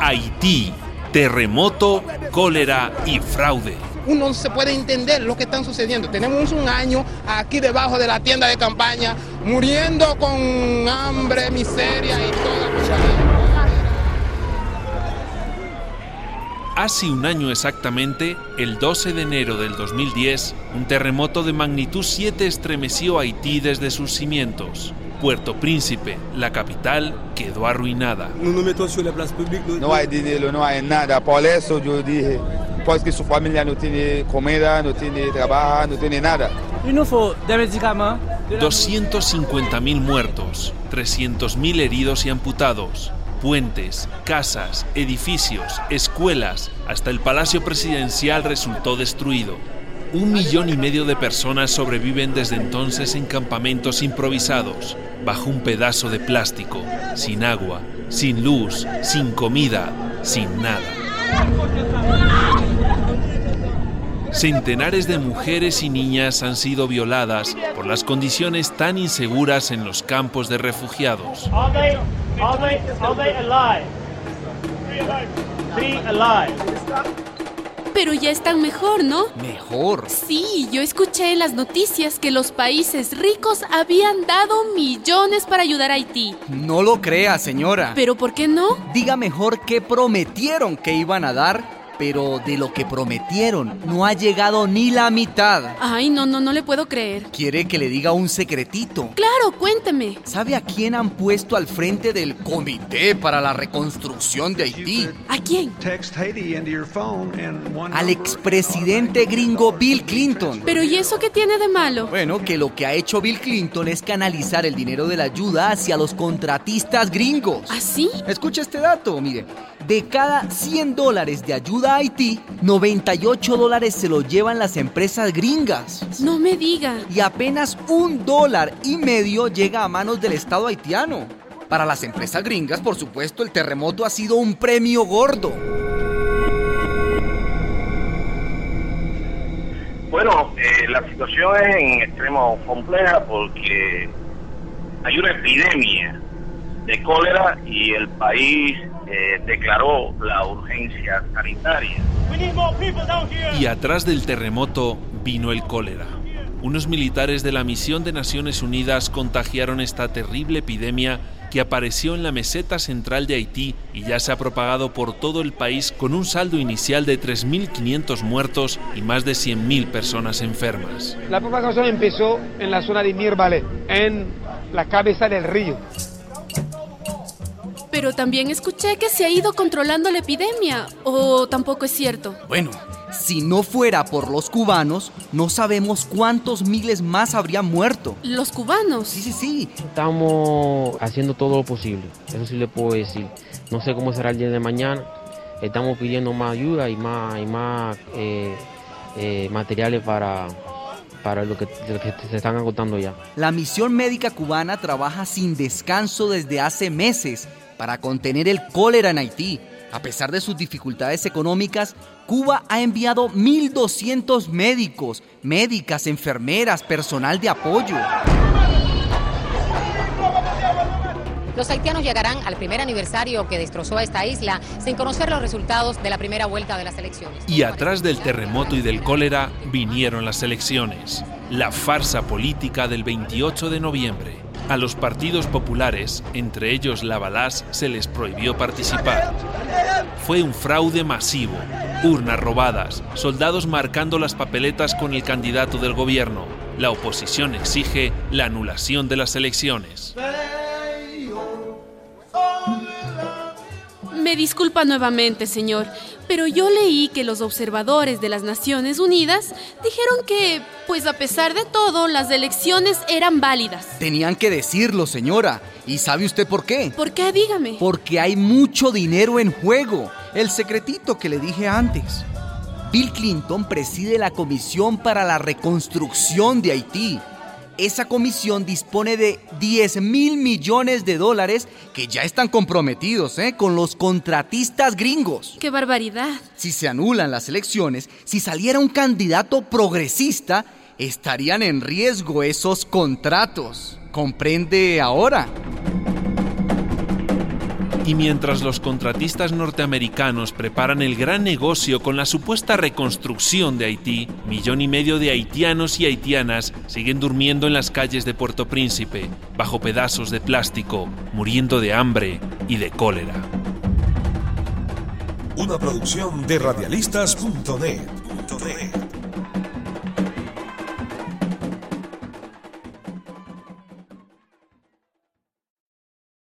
Haití, terremoto, cólera y fraude. Uno no se puede entender lo que están sucediendo. Tenemos un año aquí debajo de la tienda de campaña, muriendo con hambre, miseria y toda Hace un año exactamente, el 12 de enero del 2010, un terremoto de magnitud 7 estremeció Haití desde sus cimientos. Puerto Príncipe, la capital, quedó arruinada. No hay dinero, no hay nada. Por eso yo dije, pues que su familia no tiene comida, no tiene trabajo, no tiene nada. 250.000 muertos, 300.000 heridos y amputados puentes, casas, edificios, escuelas, hasta el Palacio Presidencial resultó destruido. Un millón y medio de personas sobreviven desde entonces en campamentos improvisados, bajo un pedazo de plástico, sin agua, sin luz, sin comida, sin nada. Centenares de mujeres y niñas han sido violadas por las condiciones tan inseguras en los campos de refugiados. Pero ya están mejor, ¿no? ¿Mejor? Sí, yo escuché en las noticias que los países ricos habían dado millones para ayudar a Haití. No lo crea, señora. ¿Pero por qué no? Diga mejor qué prometieron que iban a dar pero de lo que prometieron no ha llegado ni la mitad. Ay, no, no, no le puedo creer. ¿Quiere que le diga un secretito? Claro, cuénteme. ¿Sabe a quién han puesto al frente del Comité para la Reconstrucción de Haití? ¿A quién? Al expresidente gringo Bill Clinton. ¿Pero y eso qué tiene de malo? Bueno, que lo que ha hecho Bill Clinton es canalizar el dinero de la ayuda hacia los contratistas gringos. ¿Ah, sí? Escucha este dato, mire. De cada 100 dólares de ayuda a Haití, 98 dólares se lo llevan las empresas gringas. No me diga. Y apenas un dólar y medio llega a manos del Estado haitiano. Para las empresas gringas, por supuesto, el terremoto ha sido un premio gordo. Bueno, eh, la situación es en extremo compleja porque hay una epidemia de cólera y el país eh, declaró la urgencia sanitaria. Y atrás del terremoto vino el cólera. Unos militares de la misión de Naciones Unidas contagiaron esta terrible epidemia que apareció en la meseta central de Haití y ya se ha propagado por todo el país con un saldo inicial de 3.500 muertos y más de 100.000 personas enfermas. La propagación empezó en la zona de Mirbalé, en la cabeza del río. Pero también escuché que se ha ido controlando la epidemia, ¿o tampoco es cierto? Bueno, si no fuera por los cubanos, no sabemos cuántos miles más habrían muerto. ¿Los cubanos? Sí, sí, sí. Estamos haciendo todo lo posible, eso sí le puedo decir. No sé cómo será el día de mañana. Estamos pidiendo más ayuda y más, y más eh, eh, materiales para, para lo que, lo que se están agotando ya. La misión médica cubana trabaja sin descanso desde hace meses para contener el cólera en Haití. A pesar de sus dificultades económicas, Cuba ha enviado 1.200 médicos, médicas, enfermeras, personal de apoyo. Los haitianos llegarán al primer aniversario que destrozó a esta isla sin conocer los resultados de la primera vuelta de las elecciones. Y atrás del terremoto y del cólera vinieron las elecciones, la farsa política del 28 de noviembre. A los partidos populares, entre ellos la Balás, se les prohibió participar. Fue un fraude masivo, urnas robadas, soldados marcando las papeletas con el candidato del gobierno. La oposición exige la anulación de las elecciones. Me disculpa nuevamente, señor, pero yo leí que los observadores de las Naciones Unidas dijeron que, pues a pesar de todo, las elecciones eran válidas. Tenían que decirlo, señora. ¿Y sabe usted por qué? ¿Por qué? Dígame. Porque hay mucho dinero en juego. El secretito que le dije antes. Bill Clinton preside la Comisión para la Reconstrucción de Haití esa comisión dispone de 10 mil millones de dólares que ya están comprometidos ¿eh? con los contratistas gringos. ¡Qué barbaridad! Si se anulan las elecciones, si saliera un candidato progresista, estarían en riesgo esos contratos. ¿Comprende ahora? Y mientras los contratistas norteamericanos preparan el gran negocio con la supuesta reconstrucción de Haití, millón y medio de haitianos y haitianas siguen durmiendo en las calles de Puerto Príncipe, bajo pedazos de plástico, muriendo de hambre y de cólera. Una producción de radialistas.net.